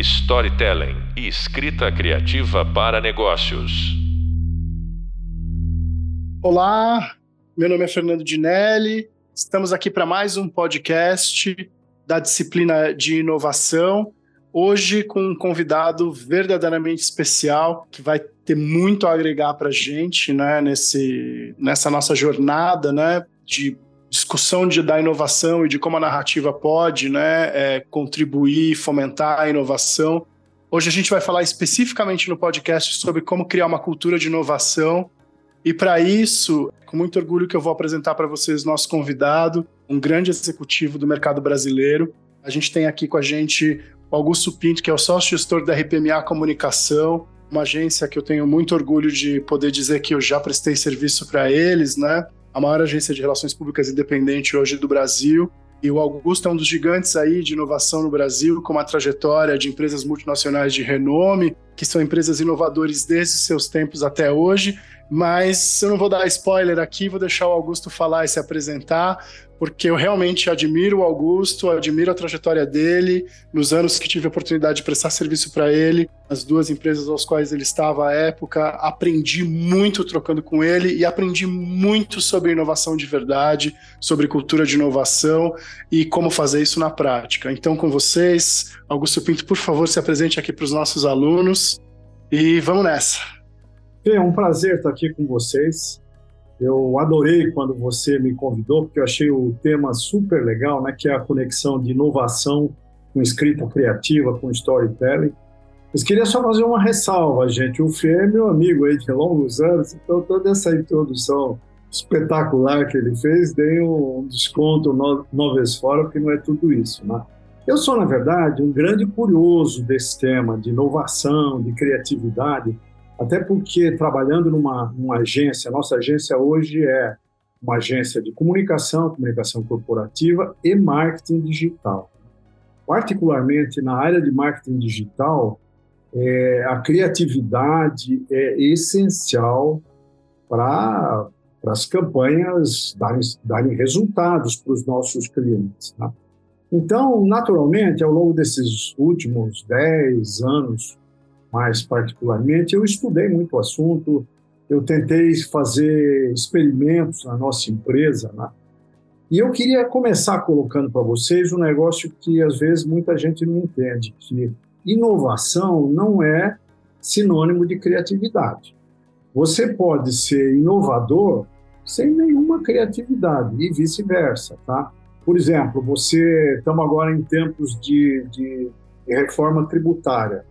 storytelling e escrita criativa para negócios. Olá, meu nome é Fernando Dinelli. Estamos aqui para mais um podcast da disciplina de inovação. Hoje com um convidado verdadeiramente especial que vai ter muito a agregar para a gente, né, nesse, nessa nossa jornada, né, de discussão de, da inovação e de como a narrativa pode né, é, contribuir, fomentar a inovação. Hoje a gente vai falar especificamente no podcast sobre como criar uma cultura de inovação. E para isso, com muito orgulho que eu vou apresentar para vocês nosso convidado, um grande executivo do mercado brasileiro. A gente tem aqui com a gente o Augusto Pinto, que é o sócio gestor da RPMA Comunicação, uma agência que eu tenho muito orgulho de poder dizer que eu já prestei serviço para eles, né? A maior agência de relações públicas independente hoje do Brasil. E o Augusto é um dos gigantes aí de inovação no Brasil, com uma trajetória de empresas multinacionais de renome, que são empresas inovadoras desde seus tempos até hoje. Mas eu não vou dar spoiler aqui, vou deixar o Augusto falar e se apresentar, porque eu realmente admiro o Augusto, admiro a trajetória dele, nos anos que tive a oportunidade de prestar serviço para ele, as duas empresas aos quais ele estava à época, aprendi muito trocando com ele e aprendi muito sobre inovação de verdade, sobre cultura de inovação e como fazer isso na prática. Então, com vocês, Augusto Pinto, por favor, se apresente aqui para os nossos alunos e vamos nessa. É um prazer estar aqui com vocês. Eu adorei quando você me convidou, porque eu achei o tema super legal, né, que é a conexão de inovação com escrita criativa, com storytelling. Mas queria só fazer uma ressalva, gente. O Fê é meu amigo aí de longos anos, então toda essa introdução espetacular que ele fez, dei um desconto no vez fora, porque não é tudo isso, né? Eu sou, na verdade, um grande curioso desse tema de inovação, de criatividade, até porque, trabalhando numa, numa agência, nossa agência hoje é uma agência de comunicação, comunicação corporativa e marketing digital. Particularmente na área de marketing digital, é, a criatividade é essencial para as campanhas darem, darem resultados para os nossos clientes. Tá? Então, naturalmente, ao longo desses últimos 10 anos, mais particularmente, eu estudei muito o assunto, eu tentei fazer experimentos na nossa empresa, né? E eu queria começar colocando para vocês um negócio que às vezes muita gente não entende, que inovação não é sinônimo de criatividade. Você pode ser inovador sem nenhuma criatividade e vice-versa, tá? Por exemplo, você estamos agora em tempos de, de reforma tributária.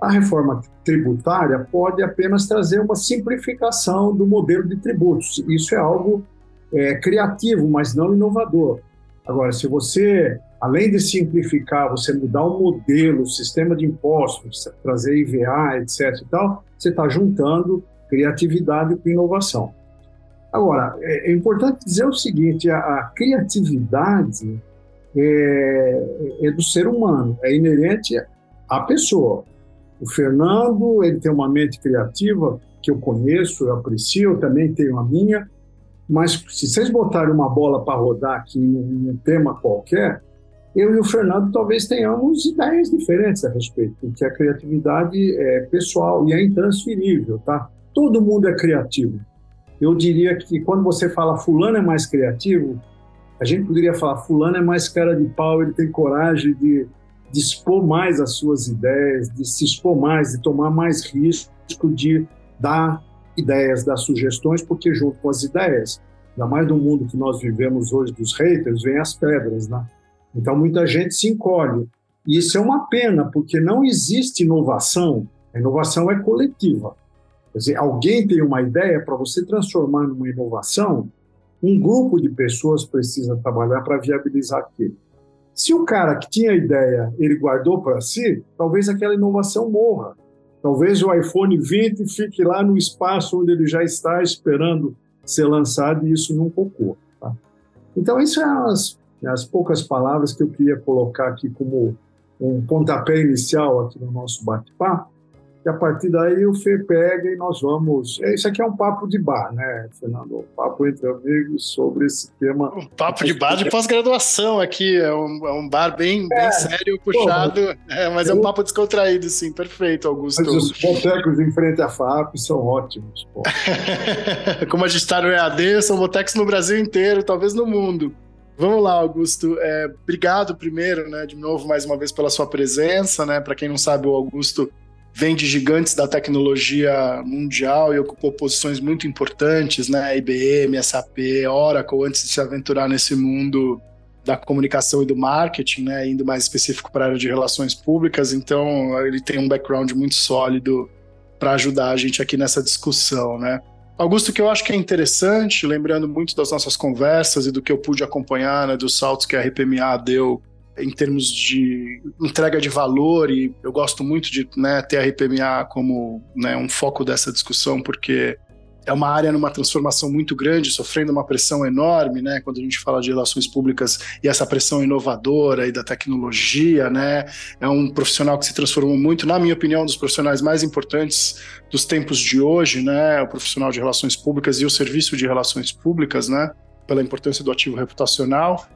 A reforma tributária pode apenas trazer uma simplificação do modelo de tributos. Isso é algo é, criativo, mas não inovador. Agora, se você, além de simplificar, você mudar o modelo, o sistema de impostos, trazer IVA, etc. e tal, você está juntando criatividade com inovação. Agora, é, é importante dizer o seguinte: a, a criatividade é, é, do ser humano, é inerente à pessoa. O Fernando, ele tem uma mente criativa que eu conheço, eu aprecio, eu também tenho a minha, mas se vocês botarem uma bola para rodar aqui em um tema qualquer, eu e o Fernando talvez tenhamos ideias diferentes a respeito, porque a criatividade é pessoal e é intransferível, tá? Todo mundo é criativo. Eu diria que quando você fala fulano é mais criativo, a gente poderia falar fulano é mais cara de pau, ele tem coragem de de expor mais as suas ideias, de se expor mais, de tomar mais risco de dar ideias, dar sugestões, porque junto com as ideias, ainda mais no mundo que nós vivemos hoje dos haters, vem as pedras, né? Então muita gente se encolhe. E isso é uma pena, porque não existe inovação, a inovação é coletiva. Quer dizer, alguém tem uma ideia para você transformar numa inovação, um grupo de pessoas precisa trabalhar para viabilizar aquilo. Se o cara que tinha a ideia, ele guardou para si, talvez aquela inovação morra. Talvez o iPhone 20 fique lá no espaço onde ele já está esperando ser lançado e isso não ocorra. Tá? Então, isso são é as, as poucas palavras que eu queria colocar aqui como um pontapé inicial aqui no nosso bate-papo. E a partir daí o Fê pega e nós vamos. É, isso aqui é um papo de bar, né, Fernando? Um papo entre amigos sobre esse tema. Um papo de bar de pós-graduação aqui. É um, é um bar bem, é, bem sério, puxado. é, mas eu, é um papo descontraído, sim. Perfeito, Augusto. Mas os botecos em frente à FAP são ótimos. Como a gente está no EAD, são botecos no Brasil inteiro, talvez no mundo. Vamos lá, Augusto. É, obrigado primeiro, né, de novo, mais uma vez, pela sua presença. Né? Para quem não sabe, o Augusto vem de gigantes da tecnologia mundial e ocupou posições muito importantes, né? IBM, SAP, Oracle, antes de se aventurar nesse mundo da comunicação e do marketing, né? Indo mais específico para a área de relações públicas. Então, ele tem um background muito sólido para ajudar a gente aqui nessa discussão, né? Augusto, que eu acho que é interessante, lembrando muito das nossas conversas e do que eu pude acompanhar, né, dos saltos que a RPMA deu em termos de entrega de valor, e eu gosto muito de né, ter a RPMA como né, um foco dessa discussão, porque é uma área numa transformação muito grande, sofrendo uma pressão enorme, né? Quando a gente fala de relações públicas e essa pressão inovadora e da tecnologia, né? É um profissional que se transformou muito, na minha opinião, um dos profissionais mais importantes dos tempos de hoje, né? O profissional de relações públicas e o serviço de relações públicas, né? Pela importância do ativo reputacional.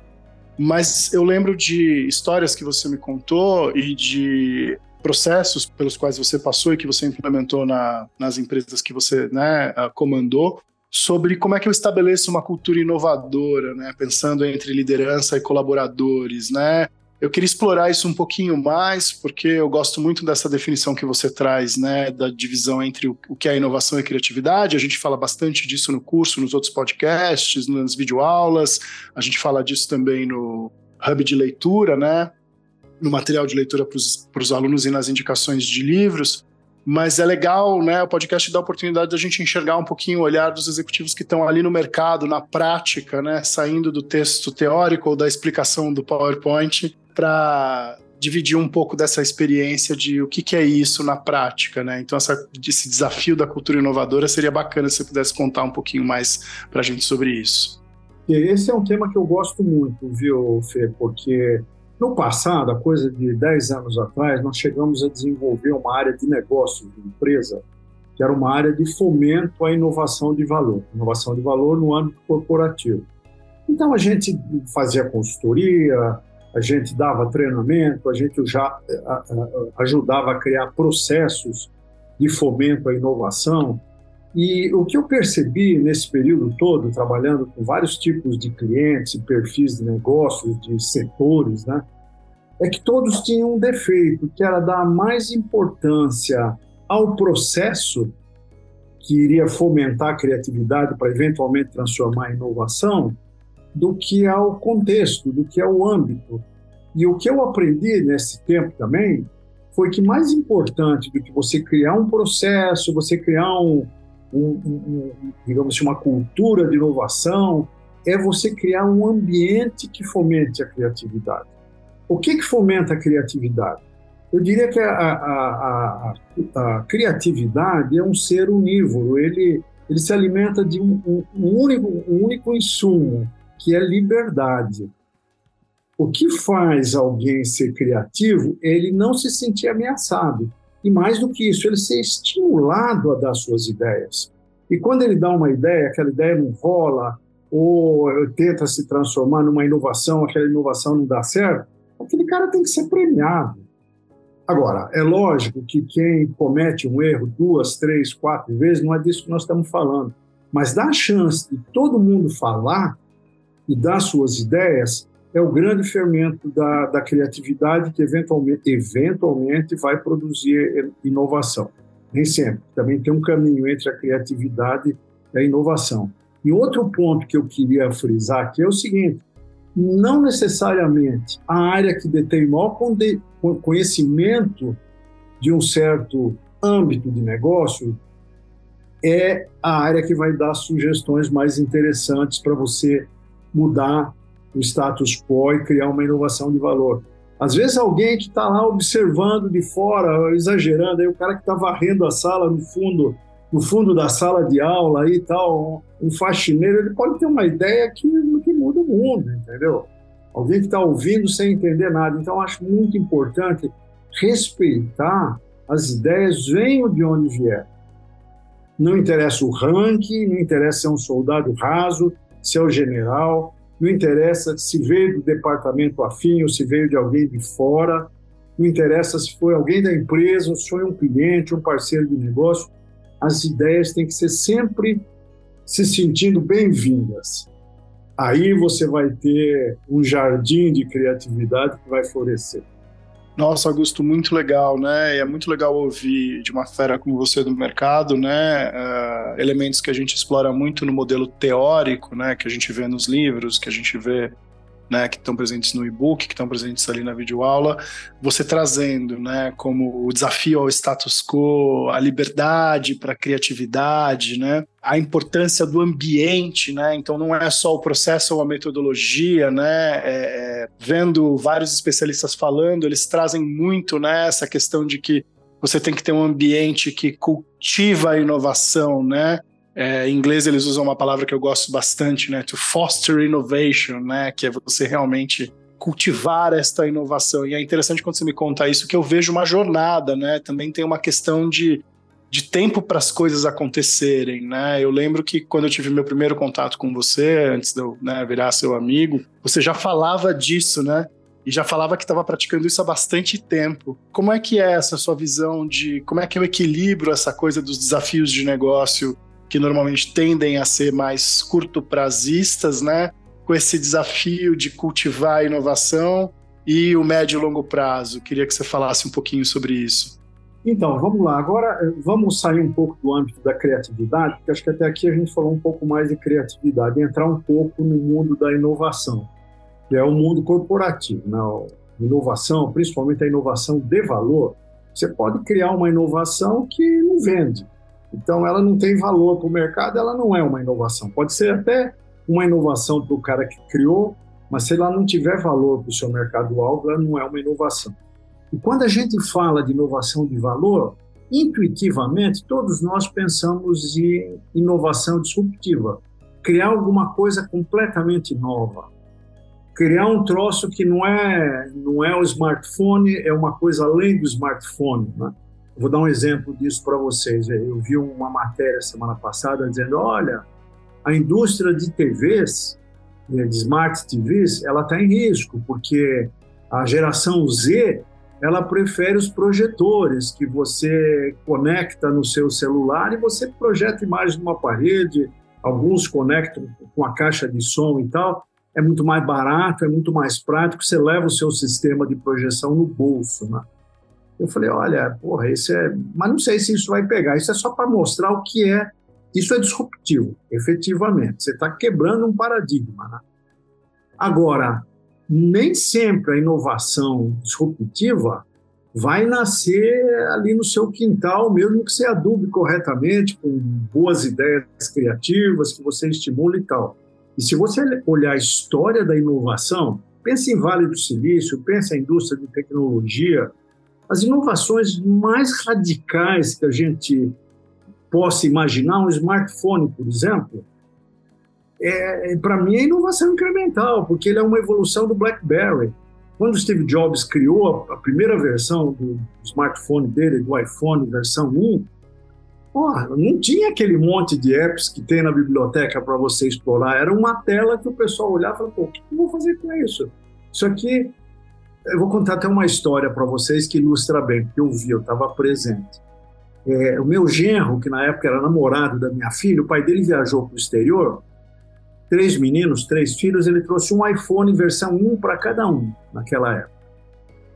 Mas eu lembro de histórias que você me contou e de processos pelos quais você passou e que você implementou na, nas empresas que você né, ah, comandou, sobre como é que eu estabeleço uma cultura inovadora, né, pensando entre liderança e colaboradores, né? Eu queria explorar isso um pouquinho mais, porque eu gosto muito dessa definição que você traz, né, da divisão entre o, que é inovação e criatividade. A gente fala bastante disso no curso, nos outros podcasts, nas videoaulas. A gente fala disso também no hub de leitura, né? no material de leitura para os alunos e nas indicações de livros, mas é legal, né? O podcast dá a oportunidade da gente enxergar um pouquinho o olhar dos executivos que estão ali no mercado, na prática, né? Saindo do texto teórico ou da explicação do PowerPoint para dividir um pouco dessa experiência de o que, que é isso na prática, né? Então, essa, esse desafio da cultura inovadora seria bacana se você pudesse contar um pouquinho mais para a gente sobre isso. Esse é um tema que eu gosto muito, viu, Fê? Porque no passado, a coisa de 10 anos atrás, nós chegamos a desenvolver uma área de negócios de empresa, que era uma área de fomento à inovação de valor, inovação de valor no âmbito corporativo. Então a gente fazia consultoria, a gente dava treinamento, a gente já ajudava a criar processos de fomento à inovação. E o que eu percebi nesse período todo, trabalhando com vários tipos de clientes, perfis de negócios, de setores, né, é que todos tinham um defeito, que era dar mais importância ao processo que iria fomentar a criatividade para eventualmente transformar em inovação, do que ao contexto, do que ao âmbito. E o que eu aprendi nesse tempo também foi que mais importante do que você criar um processo, você criar um, um, um, digamos assim, uma cultura de inovação, é você criar um ambiente que fomente a criatividade. O que, que fomenta a criatividade? Eu diria que a, a, a, a, criatividade é um ser unívoro, ele, ele se alimenta de um, um, único, único insumo, que é liberdade. O que faz alguém ser criativo é ele não se sentir ameaçado. E mais do que isso, ele ser estimulado a dar suas ideias. E quando ele dá uma ideia, aquela ideia não rola, ou tenta se transformar numa inovação, aquela inovação não dá certo, aquele cara tem que ser premiado. Agora, é lógico que quem comete um erro duas, três, quatro vezes, não é disso que nós estamos falando. Mas dar a chance de todo mundo falar e dar suas ideias é o grande fermento da, da criatividade que eventualmente, eventualmente vai produzir inovação. Nem sempre. Também tem um caminho entre a criatividade e a inovação. E outro ponto que eu queria frisar aqui é o seguinte: não necessariamente a área que detém maior conhecimento de um certo âmbito de negócio é a área que vai dar sugestões mais interessantes para você mudar o status quo e criar uma inovação de valor. Às vezes alguém que está lá observando de fora, exagerando, aí o cara que está varrendo a sala no fundo, no fundo da sala de aula e tal, um faxineiro, ele pode ter uma ideia que, que muda o mundo, entendeu? Alguém que está ouvindo sem entender nada. Então, acho muito importante respeitar As ideias venham de onde vier. Não interessa o ranking, não interessa se é um soldado raso, se é o general, não interessa se veio do departamento afim ou se veio de alguém de fora, não interessa se foi alguém da empresa ou se foi um cliente, um parceiro de negócio. As ideias têm que ser sempre se sentindo bem-vindas. Aí você vai ter um jardim de criatividade que vai florescer. Nossa, Augusto, muito legal, né? E é muito legal ouvir de uma fera como você do mercado, né? Uh, elementos que a gente explora muito no modelo teórico, né? Que a gente vê nos livros, que a gente vê né, que estão presentes no e-book, que estão presentes ali na videoaula, você trazendo, né, como o desafio ao status quo, a liberdade para a criatividade, né, a importância do ambiente, né, então não é só o processo ou a metodologia, né, é, é, vendo vários especialistas falando, eles trazem muito, né, essa questão de que você tem que ter um ambiente que cultiva a inovação, né, é, em inglês eles usam uma palavra que eu gosto bastante, né? To foster innovation, né? Que é você realmente cultivar esta inovação. E é interessante quando você me conta isso, que eu vejo uma jornada, né? Também tem uma questão de, de tempo para as coisas acontecerem, né? Eu lembro que quando eu tive meu primeiro contato com você, antes de eu né, virar seu amigo, você já falava disso, né? E já falava que estava praticando isso há bastante tempo. Como é que é essa sua visão de como é que eu equilibro essa coisa dos desafios de negócio que normalmente tendem a ser mais curto-prazistas, né? Com esse desafio de cultivar a inovação e o médio e longo prazo. Queria que você falasse um pouquinho sobre isso. Então, vamos lá. Agora, eh, vamos sair um pouco do âmbito da criatividade, porque acho que até aqui a gente falou um pouco mais de criatividade, entrar um pouco no mundo da inovação, que é o mundo corporativo. Né? Inovação, principalmente a inovação de valor, você pode criar uma inovação que não vende, então, ela não tem valor para o mercado, ela não é uma inovação. Pode ser até uma inovação para o cara que criou, mas se ela não tiver valor para o seu mercado-alvo, ela não é uma inovação. E quando a gente fala de inovação de valor, intuitivamente, todos nós pensamos em inovação disruptiva. Criar alguma coisa completamente nova. Criar um troço que não é, não é o smartphone, é uma coisa além do smartphone. Né? Vou dar um exemplo disso para vocês. Eu vi uma matéria semana passada dizendo: olha, a indústria de TVs, né, de smart TVs, ela está em risco, porque a geração Z ela prefere os projetores que você conecta no seu celular e você projeta imagens numa parede, alguns conectam com a caixa de som e tal. É muito mais barato, é muito mais prático, você leva o seu sistema de projeção no bolso. Né? Eu falei, olha, porra, isso é. Mas não sei se isso vai pegar. Isso é só para mostrar o que é. Isso é disruptivo, efetivamente. Você está quebrando um paradigma. Né? Agora, nem sempre a inovação disruptiva vai nascer ali no seu quintal, mesmo que você adube corretamente, com boas ideias criativas, que você estimule e tal. E se você olhar a história da inovação, pense em Vale do Silício, pense em indústria de tecnologia, as inovações mais radicais que a gente possa imaginar, um smartphone, por exemplo, é, é para mim é inovação incremental, porque ele é uma evolução do BlackBerry. Quando Steve Jobs criou a, a primeira versão do smartphone dele, do iPhone, versão 1, porra, não tinha aquele monte de apps que tem na biblioteca para você explorar. Era uma tela que o pessoal olhava e falava, pô, o que eu vou fazer com isso? Isso aqui eu vou contar até uma história para vocês que ilustra bem, porque eu vi, eu estava presente. É, o meu genro, que na época era namorado da minha filha, o pai dele viajou para o exterior, três meninos, três filhos, ele trouxe um iPhone versão 1 para cada um naquela época.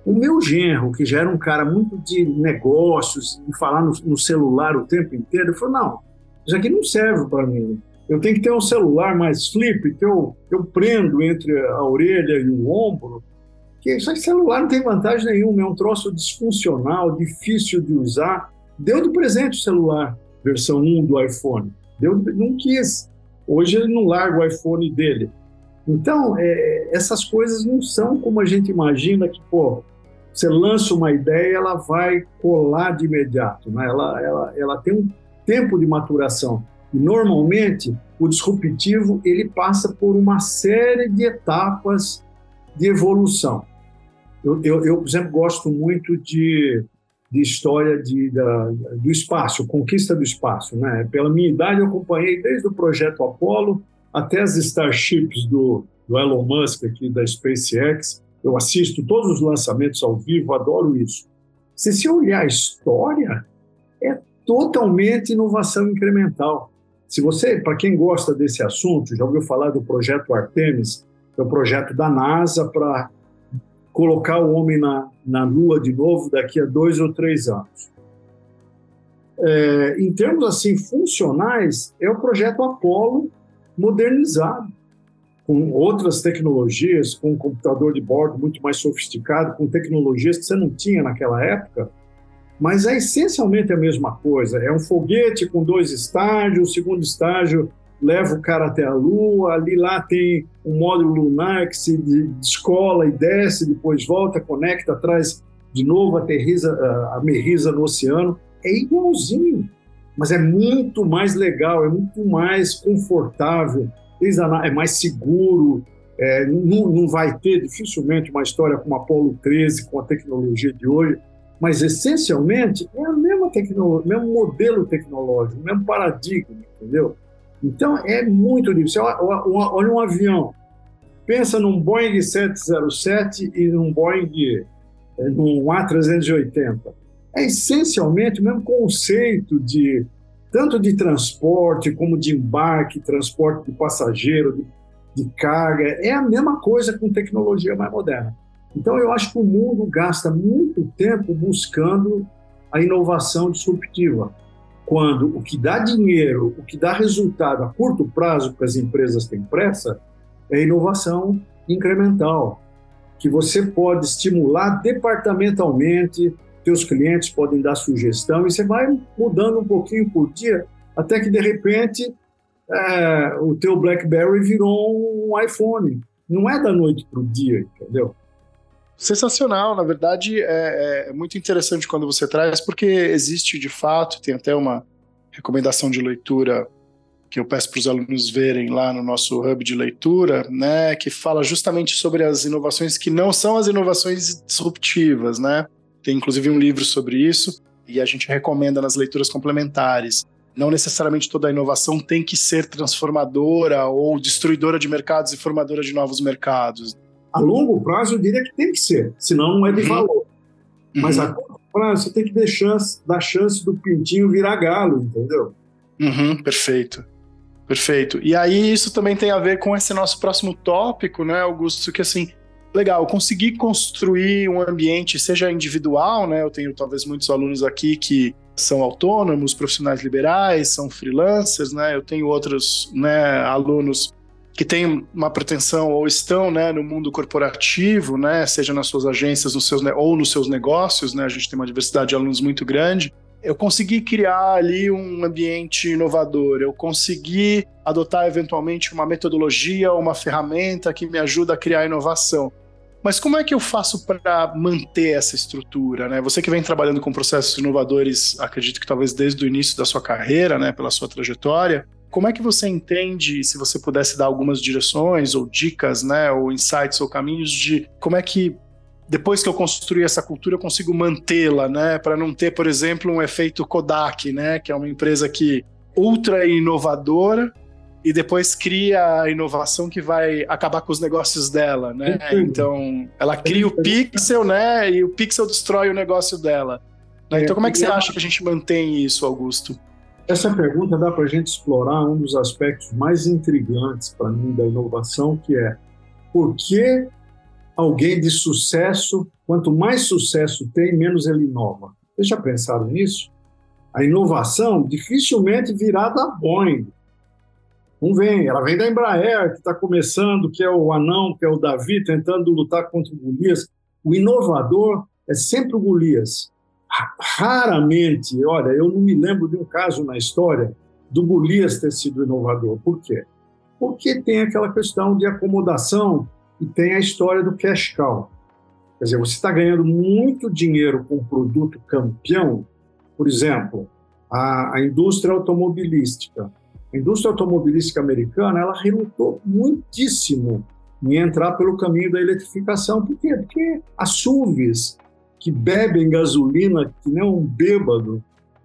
O meu genro, que já era um cara muito de negócios, e falar no, no celular o tempo inteiro, ele falou: não, isso aqui não serve para mim. Eu tenho que ter um celular mais flip, que eu, eu prendo entre a orelha e o ombro, porque isso celular não tem vantagem nenhuma, é um troço disfuncional, difícil de usar. Deu de presente o celular, versão 1 do iPhone. Deu, não quis. Hoje ele não larga o iPhone dele. Então, é, essas coisas não são como a gente imagina que, pô, você lança uma ideia, ela vai colar de imediato. Né? Ela, ela, ela tem um tempo de maturação. E, normalmente, o disruptivo ele passa por uma série de etapas de evolução. Eu, eu, eu, por exemplo, gosto muito de de história de, da, do espaço, conquista do espaço. Né? Pela minha idade, eu acompanhei desde o projeto Apollo até as Starships do, do Elon Musk, aqui da SpaceX. Eu assisto todos os lançamentos ao vivo, adoro isso. Se você olhar a história, é totalmente inovação incremental. Se você, para quem gosta desse assunto, já ouviu falar do projeto Artemis, é o projeto da NASA para colocar o homem na, na Lua de novo daqui a dois ou três anos. É, em termos assim funcionais, é o projeto Apollo modernizado, com outras tecnologias, com um computador de bordo muito mais sofisticado, com tecnologias que você não tinha naquela época, mas é essencialmente a mesma coisa. É um foguete com dois estágios, o segundo estágio leva o cara até a Lua, ali lá tem um módulo lunar que se descola e desce, depois volta, conecta, traz de novo, aterriza, amerriza no oceano. É igualzinho, mas é muito mais legal, é muito mais confortável, é mais seguro, é, não, não vai ter dificilmente uma história como Apolo 13 com a tecnologia de hoje, mas essencialmente é a tecnologia, mesmo modelo tecnológico, o mesmo paradigma, entendeu? Então é muito difícil. Olha um avião, pensa num Boeing 707 e num Boeing eh, num A380. É essencialmente o mesmo conceito de tanto de transporte como de embarque, transporte de passageiro, de, de carga, é a mesma coisa com tecnologia mais moderna. Então eu acho que o mundo gasta muito tempo buscando a inovação disruptiva quando o que dá dinheiro, o que dá resultado a curto prazo que as empresas têm pressa, é inovação incremental, que você pode estimular departamentalmente, teus clientes podem dar sugestão e você vai mudando um pouquinho por dia, até que de repente é, o teu BlackBerry virou um iPhone. Não é da noite para o dia, entendeu? Sensacional, na verdade é, é, muito interessante quando você traz, porque existe de fato, tem até uma recomendação de leitura que eu peço para os alunos verem lá no nosso hub de leitura, né, que fala justamente sobre as inovações que não são as inovações disruptivas, né? Tem inclusive um livro sobre isso e a gente recomenda nas leituras complementares. Não necessariamente toda inovação tem que ser transformadora ou destruidora de mercados e formadora de novos mercados a longo prazo, eu diria que tem que ser, senão não é de uhum. valor. Uhum. Mas a curto prazo, você tem que dar chance, dar chance do pintinho virar galo, entendeu? Uhum, perfeito. Perfeito. E aí isso também tem a ver com esse nosso próximo tópico, né, Augusto? Que assim, legal, conseguir construir um ambiente, seja individual, né? Eu tenho talvez muitos alunos aqui que são autônomos, profissionais liberais, são freelancers, né? Eu tenho outros né, alunos que têm uma pretensão ou estão né, no mundo corporativo, né, seja nas suas agências nos seus, ou nos seus negócios, né, a gente tem uma diversidade de alunos muito grande, eu consegui criar ali um ambiente inovador, eu consegui adotar eventualmente uma metodologia, uma ferramenta que me ajuda a criar inovação. Mas como é que eu faço para manter essa estrutura? Né? Você que vem trabalhando com processos inovadores, acredito que talvez desde o início da sua carreira, né, pela sua trajetória, como é que você entende, se você pudesse dar algumas direções ou dicas, né, ou insights ou caminhos de como é que depois que eu construir essa cultura eu consigo mantê-la, né, para não ter, por exemplo, um efeito Kodak, né, que é uma empresa que ultra inovadora e depois cria a inovação que vai acabar com os negócios dela, né? Então, ela cria o pixel, né? E o pixel destrói o negócio dela. Né? Então, como é que você acha que a gente mantém isso, Augusto? Essa pergunta dá para a gente explorar um dos aspectos mais intrigantes para mim da inovação, que é por que alguém de sucesso, quanto mais sucesso tem, menos ele inova? Vocês já pensaram nisso? A inovação dificilmente virá da Boeing. Não vem, ela vem da Embraer, que está começando, que é o anão, que é o Davi, tentando lutar contra o Golias. O inovador é sempre o Golias raramente, olha, eu não me lembro de um caso na história do Golias ter sido inovador. Por quê? Porque tem aquela questão de acomodação e tem a história do cash cow. Quer dizer, você está ganhando muito dinheiro com um produto campeão, por exemplo, a, a indústria automobilística. A indústria automobilística americana, ela relutou muitíssimo em entrar pelo caminho da eletrificação. Por quê? Porque as SUVs que bebem gasolina que nem um bêbado,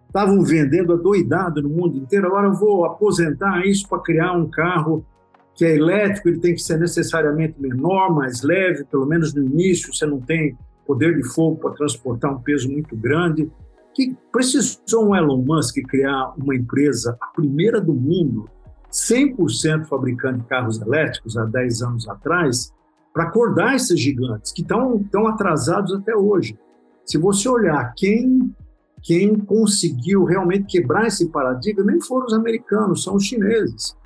estavam vendendo adoidado no mundo inteiro. Agora eu vou aposentar isso para criar um carro que é elétrico, ele tem que ser necessariamente menor, mais leve, pelo menos no início, você não tem poder de fogo para transportar um peso muito grande. Que precisou um Elon Musk criar uma empresa, a primeira do mundo, 100% fabricante de carros elétricos há 10 anos atrás, para acordar esses gigantes que estão tão atrasados até hoje. Se você olhar quem quem conseguiu realmente quebrar esse paradigma nem foram os americanos, são os chineses.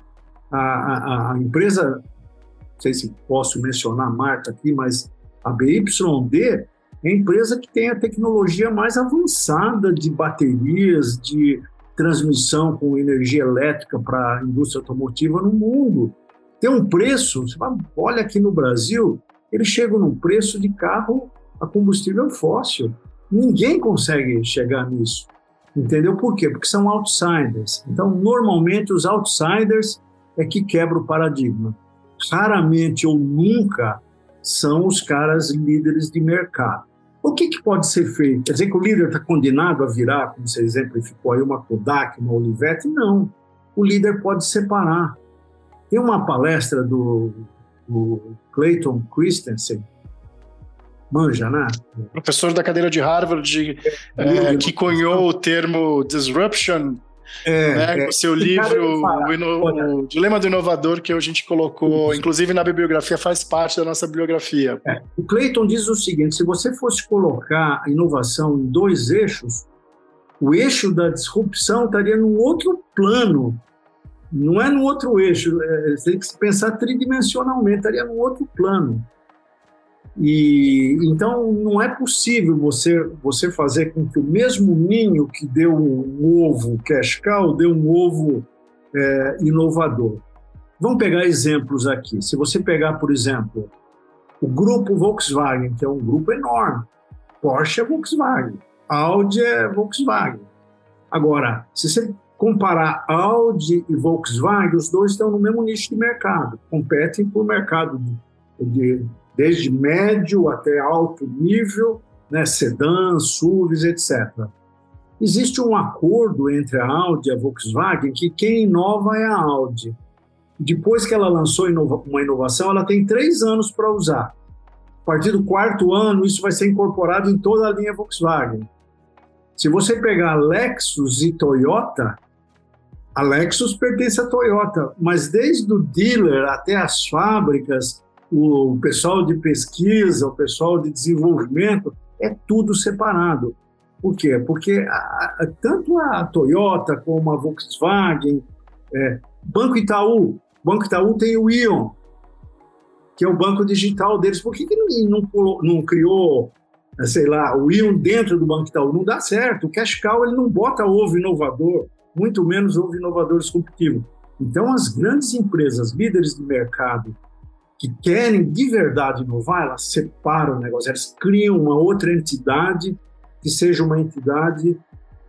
A, a, a empresa, não sei se posso mencionar a marca aqui, mas a BYD é a empresa que tem a tecnologia mais avançada de baterias, de transmissão com energia elétrica para a indústria automotiva no mundo. Tem um preço, você olha aqui no Brasil, eles chegam num preço de carro a combustível fóssil. Ninguém consegue chegar nisso. Entendeu por quê? Porque são outsiders. Então, normalmente, os outsiders é que quebram o paradigma. Raramente ou nunca são os caras líderes de mercado. O que, que pode ser feito? Quer dizer que o líder está condenado a virar, como você exemplificou aí, uma Kodak, uma Olivetti? Não. O líder pode separar. Tem uma palestra do, do Clayton Christensen, manja, né? Professor da cadeira de Harvard, é, é, que cunhou o termo disruption, é, né, com seu livro o, ino, o, Dilema do Inovador, que a gente colocou, inclusive na bibliografia, faz parte da nossa bibliografia. É, o Clayton diz o seguinte: se você fosse colocar a inovação em dois eixos, o eixo da disrupção estaria num outro plano, não é no outro eixo, é, tem que pensar tridimensionalmente, estaria num outro plano. E então não é possível você você fazer com que o mesmo ninho que deu um ovo cash cow dê um ovo é, inovador. Vamos pegar exemplos aqui. Se você pegar, por exemplo, o grupo Volkswagen, que é um grupo enorme, Porsche é Volkswagen, Audi é Volkswagen. Agora, se você comparar Audi e Volkswagen, os dois estão no mesmo nicho de mercado, competem por mercado de, de desde médio até alto nível, né, sedã, SUVs, etc. Existe um acordo entre a Audi e a Volkswagen que quem inova é a Audi. Depois que ela lançou uma inovação, ela tem três anos para usar. A partir do quarto ano, isso vai ser incorporado em toda a linha Volkswagen. Se você pegar Lexus e Toyota, a Lexus pertence à Toyota, mas desde o dealer até as fábricas, o pessoal de pesquisa, o pessoal de desenvolvimento, é tudo separado. Por quê? Porque a, a, tanto a Toyota como a Volkswagen, é, Banco Itaú, Banco Itaú tem o Ion, que é o banco digital deles. Por que, que não, não, não criou, sei lá, o Ion dentro do Banco Itaú? Não dá certo. O cash cow ele não bota ovo inovador, muito menos ovo inovador disruptivo. Então, as grandes empresas, líderes de mercado, que querem de verdade inovar, elas separam o negócio, elas criam uma outra entidade que seja uma entidade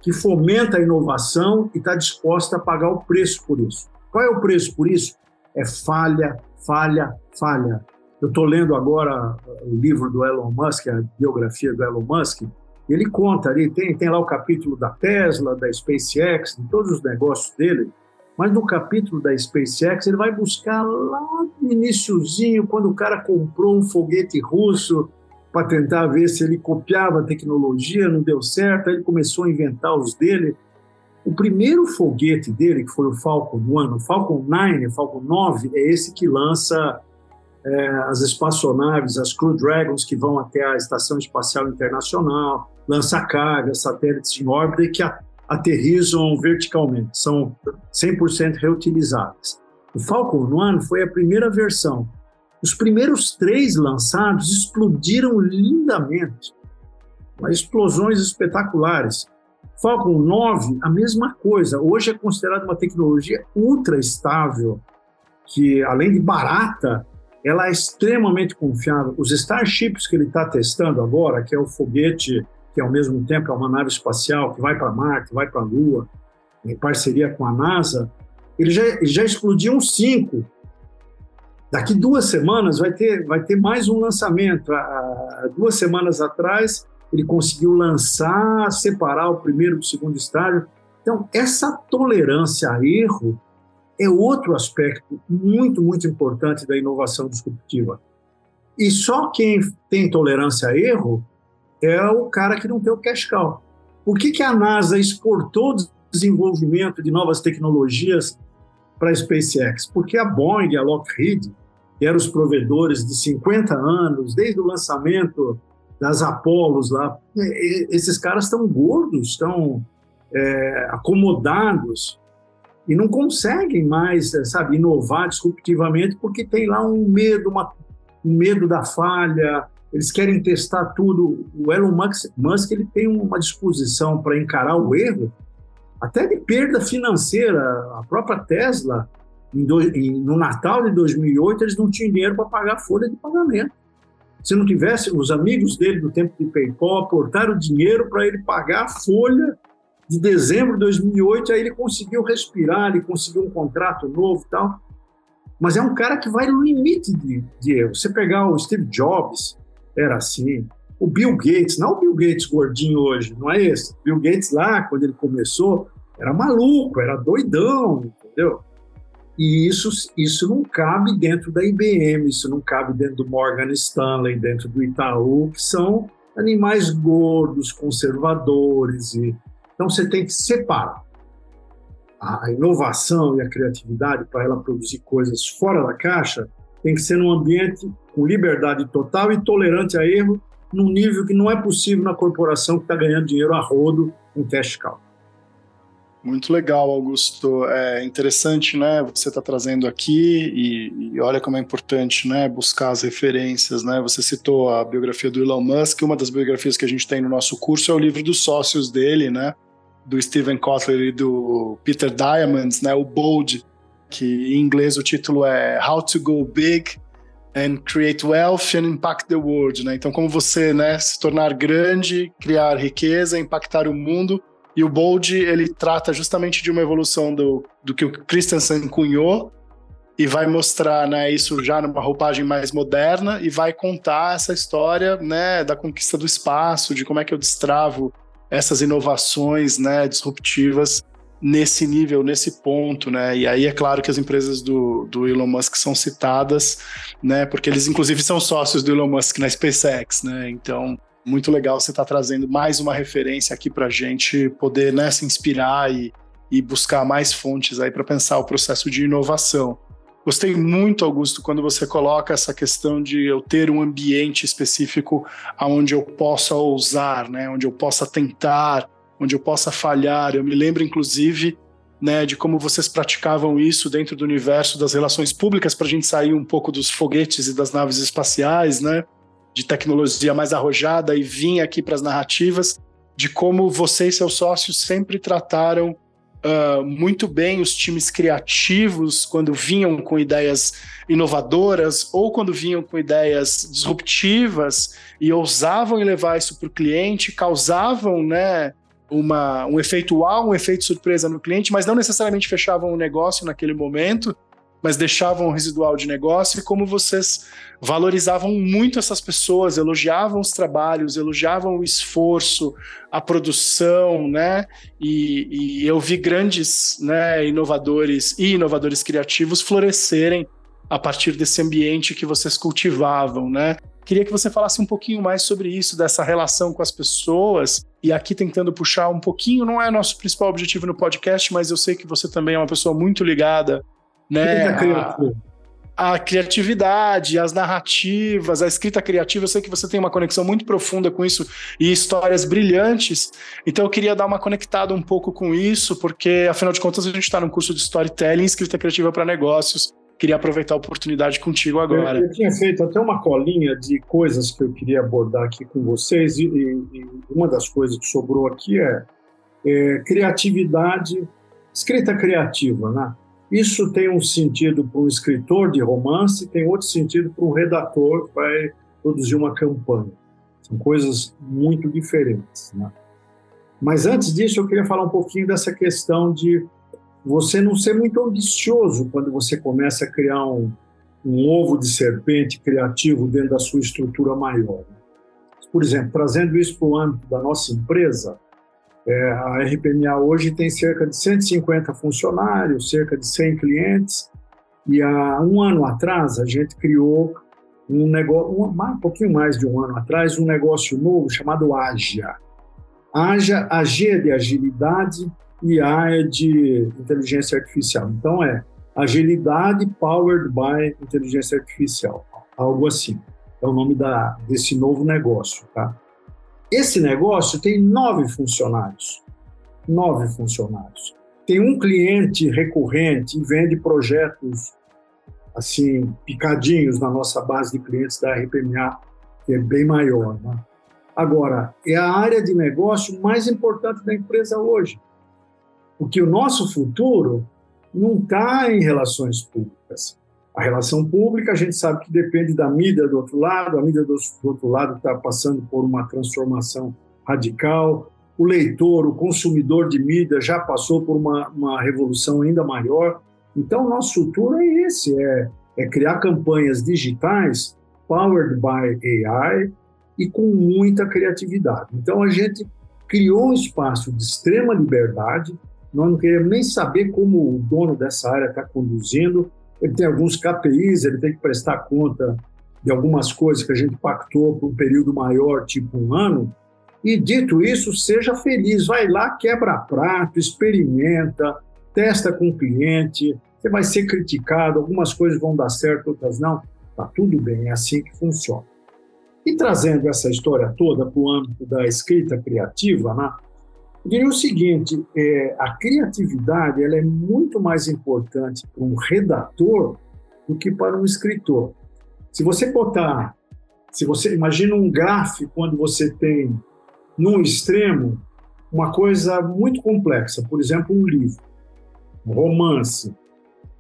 que fomenta a inovação e está disposta a pagar o preço por isso. Qual é o preço por isso? É falha, falha, falha. Eu estou lendo agora o livro do Elon Musk, a biografia do Elon Musk, e ele conta ali, tem, tem lá o capítulo da Tesla, da SpaceX, de todos os negócios dele, mas no capítulo da SpaceX, ele vai buscar lá no iníciozinho, quando o cara comprou um foguete russo para tentar ver se ele copiava a tecnologia, não deu certo, aí ele começou a inventar os dele. O primeiro foguete dele, que foi o Falcon 1, o Falcon 9, o Falcon 9, é esse que lança é, as espaçonaves, as Crew Dragons, que vão até a Estação Espacial Internacional, lança cargas, satélites em órbita e que aterrizam verticalmente, são 100% reutilizáveis. O Falcon 1 foi a primeira versão. Os primeiros três lançados explodiram lindamente, explosões espetaculares. Falcon 9, a mesma coisa. Hoje é considerada uma tecnologia ultra estável, que além de barata, ela é extremamente confiável. Os Starships que ele está testando agora, que é o foguete que ao mesmo tempo é uma nave espacial que vai para Marte, vai para a Lua, em parceria com a NASA, ele já, ele já explodiu um cinco. Daqui duas semanas vai ter, vai ter mais um lançamento. Há duas semanas atrás, ele conseguiu lançar, separar o primeiro do segundo estágio. Então, essa tolerância a erro é outro aspecto muito, muito importante da inovação disruptiva. E só quem tem tolerância a erro é o cara que não tem o cash cow. Por que, que a NASA exportou desenvolvimento de novas tecnologias para a SpaceX? Porque a Boeing a Lockheed, que eram os provedores de 50 anos, desde o lançamento das Apolos lá, esses caras estão gordos, estão é, acomodados e não conseguem mais, sabe, inovar disruptivamente porque tem lá um medo, uma, um medo da falha, eles querem testar tudo. O Elon Musk ele tem uma disposição para encarar o erro, até de perda financeira. A própria Tesla, do, em, no Natal de 2008, eles não tinham dinheiro para pagar a folha de pagamento. Se não tivesse, os amigos dele do tempo de PayPal aportaram dinheiro para ele pagar a folha de dezembro de 2008, aí ele conseguiu respirar, ele conseguiu um contrato novo e tal. Mas é um cara que vai no limite de, de erro. Você pegar o Steve Jobs, era assim. O Bill Gates, não o Bill Gates gordinho hoje, não é esse. Bill Gates lá, quando ele começou, era maluco, era doidão, entendeu? E isso, isso não cabe dentro da IBM, isso não cabe dentro do Morgan Stanley, dentro do Itaú, que são animais gordos, conservadores. E... Então você tem que separar a inovação e a criatividade para ela produzir coisas fora da caixa tem que ser num ambiente com liberdade total e tolerante a erro, num nível que não é possível na corporação que está ganhando dinheiro a rodo em cash cow. Muito legal, Augusto. É interessante, né? Você está trazendo aqui e, e, olha como é importante, né? Buscar as referências, né? Você citou a biografia do Elon Musk. Uma das biografias que a gente tem no nosso curso é o livro dos sócios dele, né? Do Steven Kotler e do Peter Diamond, né? O Bold, que em inglês o título é How to Go Big and Create Wealth and Impact the World, né? Então, como você, né, se tornar grande, criar riqueza, impactar o mundo. E o Bold, ele trata justamente de uma evolução do, do que o Christensen cunhou e vai mostrar, né, isso já numa roupagem mais moderna e vai contar essa história, né, da conquista do espaço, de como é que eu destravo essas inovações, né, disruptivas nesse nível, nesse ponto, né? E aí é claro que as empresas do, do Elon Musk são citadas, né? Porque eles inclusive são sócios do Elon Musk na SpaceX, né? Então, muito legal você estar tá trazendo mais uma referência aqui para a gente poder né, se inspirar e, e buscar mais fontes aí para pensar o processo de inovação. Gostei muito, Augusto, quando você coloca essa questão de eu ter um ambiente específico onde eu possa ousar, né? Onde eu possa tentar, onde eu possa falhar. Eu me lembro, inclusive, né, de como vocês praticavam isso dentro do universo das relações públicas para a gente sair um pouco dos foguetes e das naves espaciais, né, de tecnologia mais arrojada e vir aqui para as narrativas, de como você e seus sócios sempre trataram uh, muito bem os times criativos quando vinham com ideias inovadoras ou quando vinham com ideias disruptivas e ousavam levar isso para o cliente, causavam, né, uma, um efeito uau, um efeito surpresa no cliente, mas não necessariamente fechavam o negócio naquele momento, mas deixavam um residual de negócio e como vocês valorizavam muito essas pessoas, elogiavam os trabalhos, elogiavam o esforço, a produção, né? E, e eu vi grandes né, inovadores e inovadores criativos florescerem a partir desse ambiente que vocês cultivavam, né? Queria que você falasse um pouquinho mais sobre isso, dessa relação com as pessoas. E aqui tentando puxar um pouquinho, não é nosso principal objetivo no podcast, mas eu sei que você também é uma pessoa muito ligada, né? A, a criatividade, as narrativas, a escrita criativa. Eu sei que você tem uma conexão muito profunda com isso e histórias brilhantes. Então eu queria dar uma conectada um pouco com isso, porque afinal de contas a gente está num curso de storytelling, escrita criativa para negócios queria aproveitar a oportunidade contigo agora. Eu, eu, tinha feito até uma colinha de coisas que eu queria abordar aqui com vocês, e, e uma das coisas que sobrou aqui é, é, criatividade, escrita criativa, né? Isso tem um sentido para um escritor de romance, tem outro sentido para um redator que vai produzir uma campanha. São coisas muito diferentes, né? Mas antes disso, eu queria falar um pouquinho dessa questão de você não ser muito ambicioso quando você começa a criar um, um ovo de serpente criativo dentro da sua estrutura maior. por exemplo, trazendo isso para o âmbito da nossa empresa, é, a RPMA hoje tem cerca de 150 funcionários, cerca de 100 clientes, e há um ano atrás a gente criou um negócio, um, um pouquinho mais de um ano atrás, um negócio novo chamado Agia. Agia, a G é de agilidade e A é de inteligência artificial. Então é agilidade powered by inteligência artificial, algo assim. É o nome da, desse novo negócio, tá? Esse negócio tem nove funcionários. Nove funcionários. Tem um cliente recorrente e vende projetos assim picadinhos na nossa base de clientes da RPMA, que é bem maior. Né? Agora, é a área de negócio mais importante da empresa hoje. Porque o nosso futuro não está em relações públicas. A relação pública, a gente sabe que depende da mídia do outro lado, a mídia do, outro lado está passando por uma transformação radical, o leitor, o consumidor de mídia já passou por uma, uma revolução ainda maior. Então, o nosso futuro é esse: é, é criar campanhas digitais powered by AI e com muita criatividade. Então, a gente criou um espaço de extrema liberdade. Nós não queremos nem saber como o dono dessa área está conduzindo, ele tem alguns KPIs, ele tem que prestar conta de algumas coisas que a gente pactou por um período maior, tipo um ano. E dito isso, seja feliz, vai lá, quebra prato, experimenta, testa com o cliente, você vai ser criticado, algumas coisas vão dar certo, outras não. Tá tudo bem, é assim que funciona. E trazendo essa história toda para o âmbito da escrita criativa, né, eu diria o seguinte: é, a criatividade ela é muito mais importante para um redator do que para um escritor. Se você botar, se você imagina um gráfico quando você tem num extremo uma coisa muito complexa, por exemplo, um livro, um romance,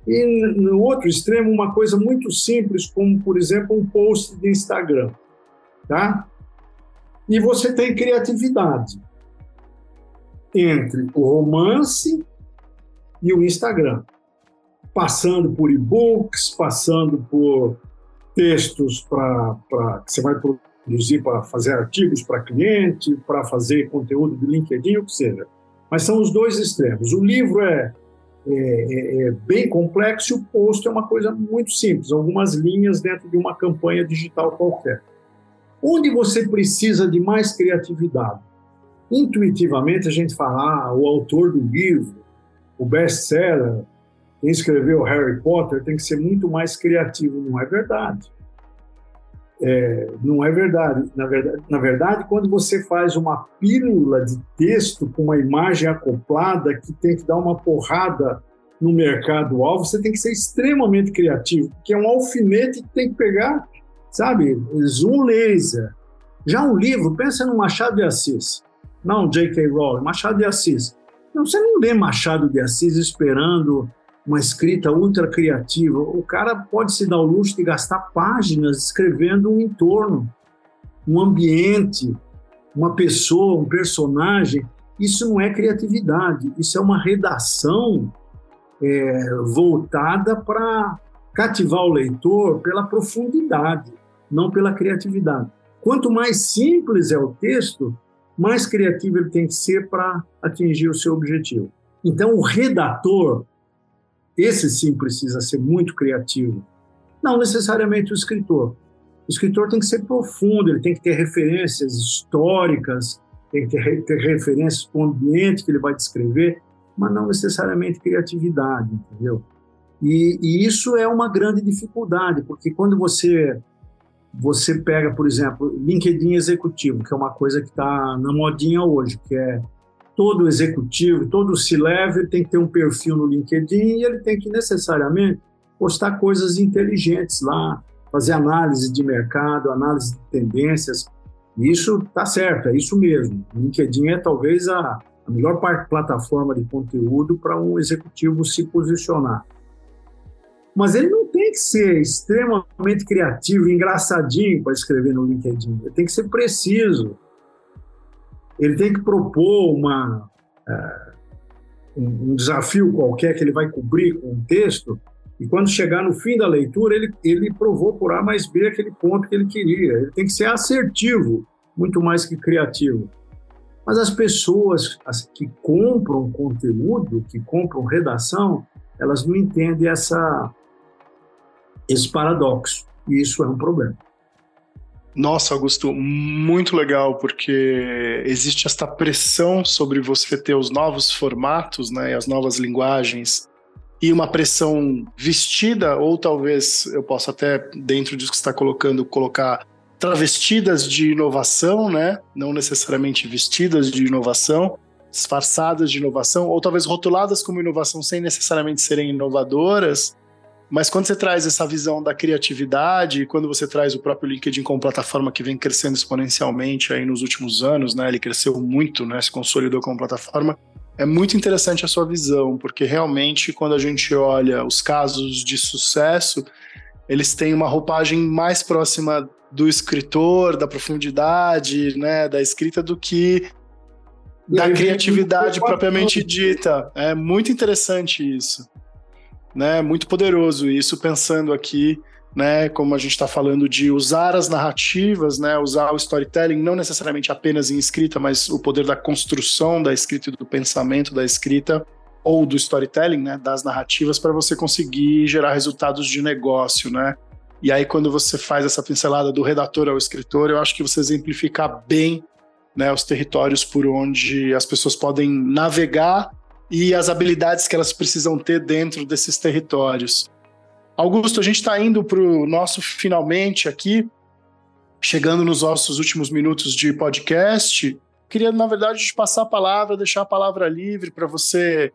e no outro extremo uma coisa muito simples, como por exemplo um post de Instagram, tá? E você tem criatividade entre o romance e o Instagram, passando por e-books, passando por textos para que você vai produzir para fazer artigos para cliente, para fazer conteúdo de LinkedIn, o que seja. Mas são os dois extremos. O livro é, é, é, é bem complexo e o post é uma coisa muito simples, algumas linhas dentro de uma campanha digital qualquer. Onde você precisa de mais criatividade? Intuitivamente a gente fala, ah, o autor do livro, o best-seller, quem escreveu Harry Potter tem que ser muito mais criativo. Não é verdade. É, não é verdade. Na, verdade. na verdade, quando você faz uma pílula de texto com uma imagem acoplada que tem que dar uma porrada no mercado-alvo, você tem que ser extremamente criativo, porque é um alfinete que tem que pegar, sabe, zoom laser. Já um livro, pensa no Machado de Assis. Não J.K. Rowling, Machado de Assis. Não, você não lê Machado de Assis esperando uma escrita ultra criativa. O cara pode se dar o luxo de gastar páginas escrevendo um entorno, um ambiente, uma pessoa, um personagem. Isso não é criatividade, isso é uma redação é, voltada para cativar o leitor pela profundidade, não pela criatividade. Quanto mais simples é o texto, mais criativo ele tem que ser para atingir o seu objetivo. Então, o redator, esse sim precisa ser muito criativo. Não necessariamente o escritor. O escritor tem que ser profundo, ele tem que ter referências históricas, tem que ter, referências para o ambiente que ele vai descrever, mas não necessariamente criatividade, entendeu? E, e isso é uma grande dificuldade, porque quando você você pega, por exemplo, LinkedIn executivo, que é uma coisa que está na modinha hoje, que é todo executivo, todo C-level tem que ter um perfil no LinkedIn e ele tem que necessariamente postar coisas inteligentes lá, fazer análise de mercado, análise de tendências. Isso está certo, é isso mesmo. O LinkedIn é talvez a, a melhor plataforma de conteúdo para um executivo se posicionar. Mas ele não tem que ser extremamente criativo, engraçadinho para escrever no LinkedIn. Ele tem que ser preciso. Ele tem que propor uma, uh, um, desafio qualquer que ele vai cobrir com um texto, e quando chegar no fim da leitura, ele, ele provou por A mais B aquele ponto que ele queria. Ele tem que ser assertivo muito mais que criativo. Mas as pessoas as que compram conteúdo, que compram redação, elas não entendem essa, esse paradoxo. E isso é um problema. Nossa, Augusto, muito legal, porque existe esta pressão sobre você ter os novos formatos, né, as novas linguagens, e uma pressão vestida, ou talvez eu possa até, dentro disso que você está colocando, colocar travestidas de inovação, né? Não necessariamente vestidas de inovação, disfarçadas de inovação, ou talvez rotuladas como inovação sem necessariamente serem inovadoras. Mas quando você traz essa visão da criatividade, quando você traz o próprio LinkedIn como plataforma que vem crescendo exponencialmente aí nos últimos anos, né? Ele cresceu muito, né? Se consolidou como plataforma. É muito interessante a sua visão, porque realmente quando a gente olha os casos de sucesso, eles têm uma roupagem mais próxima do escritor, da profundidade, né, da escrita, do que da criatividade propriamente dita. É muito interessante isso, né? Muito poderoso isso pensando aqui, né? Como a gente está falando de usar as narrativas, né? Usar o storytelling não necessariamente apenas em escrita, mas o poder da construção da escrita e do pensamento da escrita ou do storytelling, né? Das narrativas para você conseguir gerar resultados de negócio, né? E aí, quando você faz essa pincelada do redator ao escritor, eu acho que você exemplifica bem né, os territórios por onde as pessoas podem navegar e as habilidades que elas precisam ter dentro desses territórios. Augusto, a gente está indo para o nosso finalmente aqui, chegando nos nossos últimos minutos de podcast. Queria, na verdade, te passar a palavra, deixar a palavra livre para você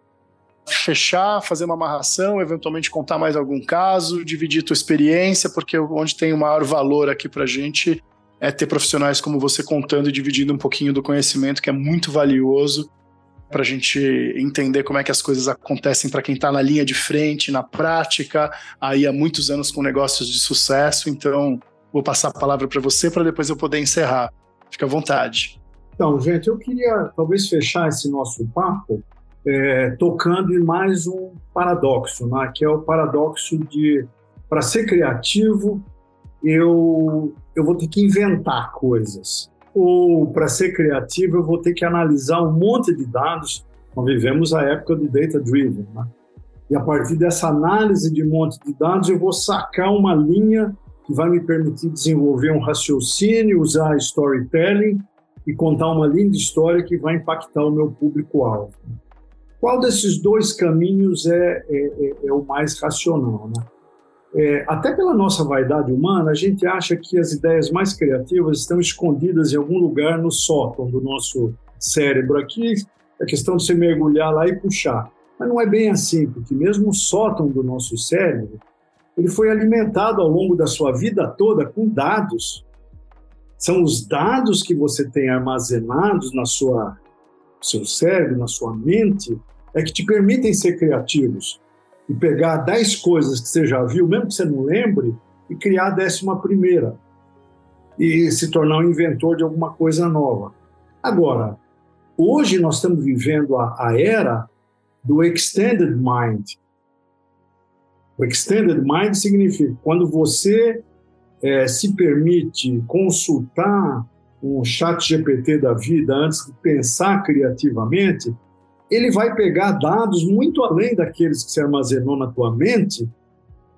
fechar, fazer uma amarração, eventualmente contar mais algum caso, dividir tua experiência, porque onde tem o maior valor aqui para a gente é ter profissionais como você contando e dividindo um pouquinho do conhecimento, que é muito valioso para a gente entender como é que as coisas acontecem para quem está na linha de frente, na prática, aí há muitos anos com negócios de sucesso. Então, vou passar a palavra para você para depois eu poder encerrar. Fica à vontade. Então, gente, eu queria talvez fechar esse nosso papo é, tocando em mais um paradoxo, né, que é o paradoxo de, para ser criativo, eu, eu vou ter que inventar coisas. Ou, para ser criativo, eu vou ter que analisar um monte de dados. Nós vivemos a época do data-driven. Né? E a partir dessa análise de um monte de dados, eu vou sacar uma linha que vai me permitir desenvolver um raciocínio, usar storytelling e contar uma linda história que vai impactar o meu público-alvo. Qual desses dois caminhos é, é, é, é o mais racional? Né? É, até pela nossa vaidade humana, a gente acha que as ideias mais criativas estão escondidas em algum lugar no sótão do nosso cérebro. Aqui é questão de você mergulhar lá e puxar. Mas não é bem assim, porque mesmo o sótão do nosso cérebro, ele foi alimentado ao longo da sua vida toda com dados. São os dados que você tem armazenados na sua seu cérebro, na sua mente, é que te permitem ser criativos e pegar dez coisas que você já viu, mesmo que você não lembre, e criar a décima primeira e se tornar um inventor de alguma coisa nova. Agora, hoje nós estamos vivendo a, a era do extended mind. O extended mind significa quando você é, se permite consultar um chat GPT da vida antes de pensar criativamente, ele vai pegar dados muito além daqueles que você armazenou na tua mente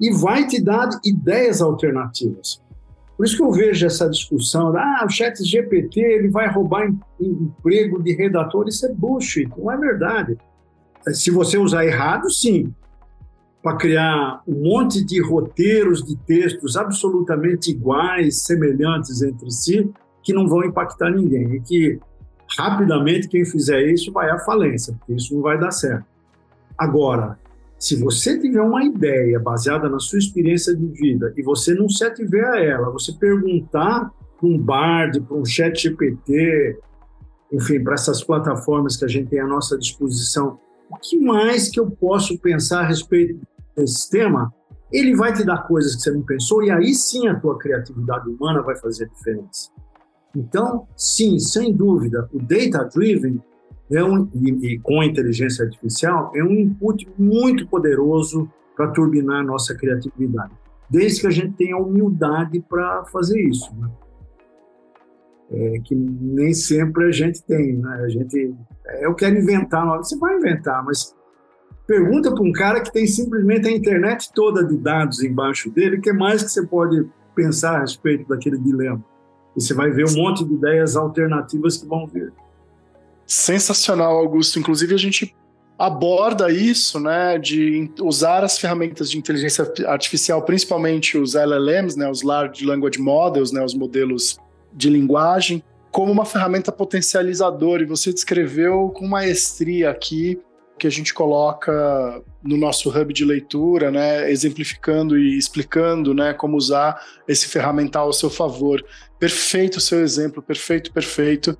e vai te dar ideias alternativas. Por isso que eu vejo essa discussão, ah, o chat GPT ele vai roubar emprego de redator, isso é bullshit, não é verdade. Se você usar errado, sim, para criar um monte de roteiros de textos absolutamente iguais, semelhantes entre si, que não vão impactar ninguém. E que rapidamente quem fizer isso vai à falência, porque isso não vai dar certo. Agora, se você tiver uma ideia baseada na sua experiência de vida e você não se ativer a ela, você perguntar para um Bard, para um chat GPT, enfim, para essas plataformas que a gente tem à nossa disposição, o que mais que eu posso pensar a respeito desse tema? Ele vai te dar coisas que você não pensou e aí sim a tua criatividade humana vai fazer diferença. Então, sim, sem dúvida, o data-driven é um, e, e, com inteligência artificial é um input muito poderoso para turbinar a nossa criatividade, desde que a gente tenha humildade para fazer isso. Né? é, que nem sempre a gente tem. Né? A gente, eu quero inventar, você vai inventar, mas pergunta para um cara que tem simplesmente a internet toda de dados embaixo dele, que mais que você pode pensar a respeito daquele dilema? E você vai ver um monte de ideias alternativas que vão vir. Sensacional, Augusto. Inclusive, a gente aborda isso, né, de usar as ferramentas de inteligência artificial, principalmente os LLMs, né, os Large Language Models, né, os modelos de linguagem, como uma ferramenta potencializadora. E você descreveu com maestria aqui que a gente coloca no nosso hub de leitura, né, exemplificando e explicando, né, como usar esse ferramental ao seu favor. Perfeito o seu exemplo, perfeito, perfeito.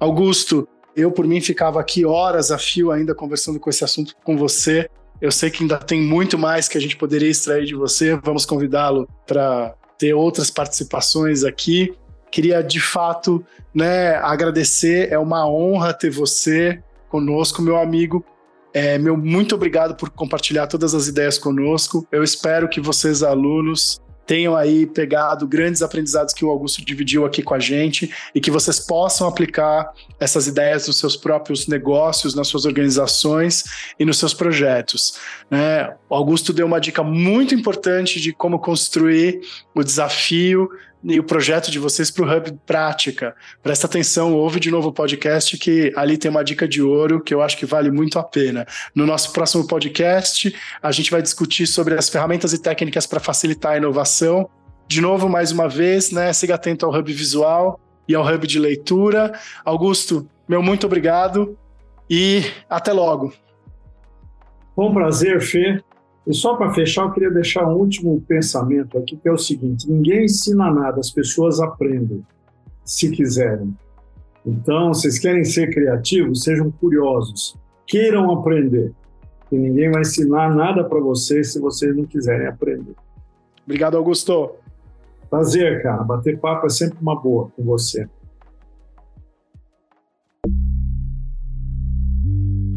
Augusto, eu, por mim, ficava aqui horas a fio ainda conversando com esse assunto com você. Eu sei que ainda tem muito mais que a gente poderia extrair de você. Vamos convidá-lo para ter outras participações aqui. Queria, de fato, né, agradecer. É uma honra ter você conosco, meu amigo. É, meu muito obrigado por compartilhar todas as ideias conosco. Eu espero que vocês, alunos, tenham aí pegado grandes aprendizados que o Augusto dividiu aqui com a gente e que vocês possam aplicar essas ideias nos seus próprios negócios, nas suas organizações e nos seus projetos. Né? O Augusto deu uma dica muito importante de como construir o desafio e o projeto de vocês para o Hub Prática. Presta atenção, ouve de novo o podcast, que ali tem uma dica de ouro que eu acho que vale muito a pena. No nosso próximo podcast, a gente vai discutir sobre as ferramentas e técnicas para facilitar a inovação. De novo, mais uma vez, né? Siga atento ao Hub Visual e ao Hub de Leitura. Augusto, meu muito obrigado e até logo. Bom prazer, Fê. E só para fechar, eu queria deixar um último pensamento aqui, que é o seguinte: ninguém ensina nada, as pessoas aprendem, se quiserem. Então, vocês querem ser criativos, sejam curiosos, queiram aprender. E ninguém vai ensinar nada para vocês se vocês não quiserem aprender. Obrigado, Augusto. Prazer, cara. Bater papo é sempre uma boa com você.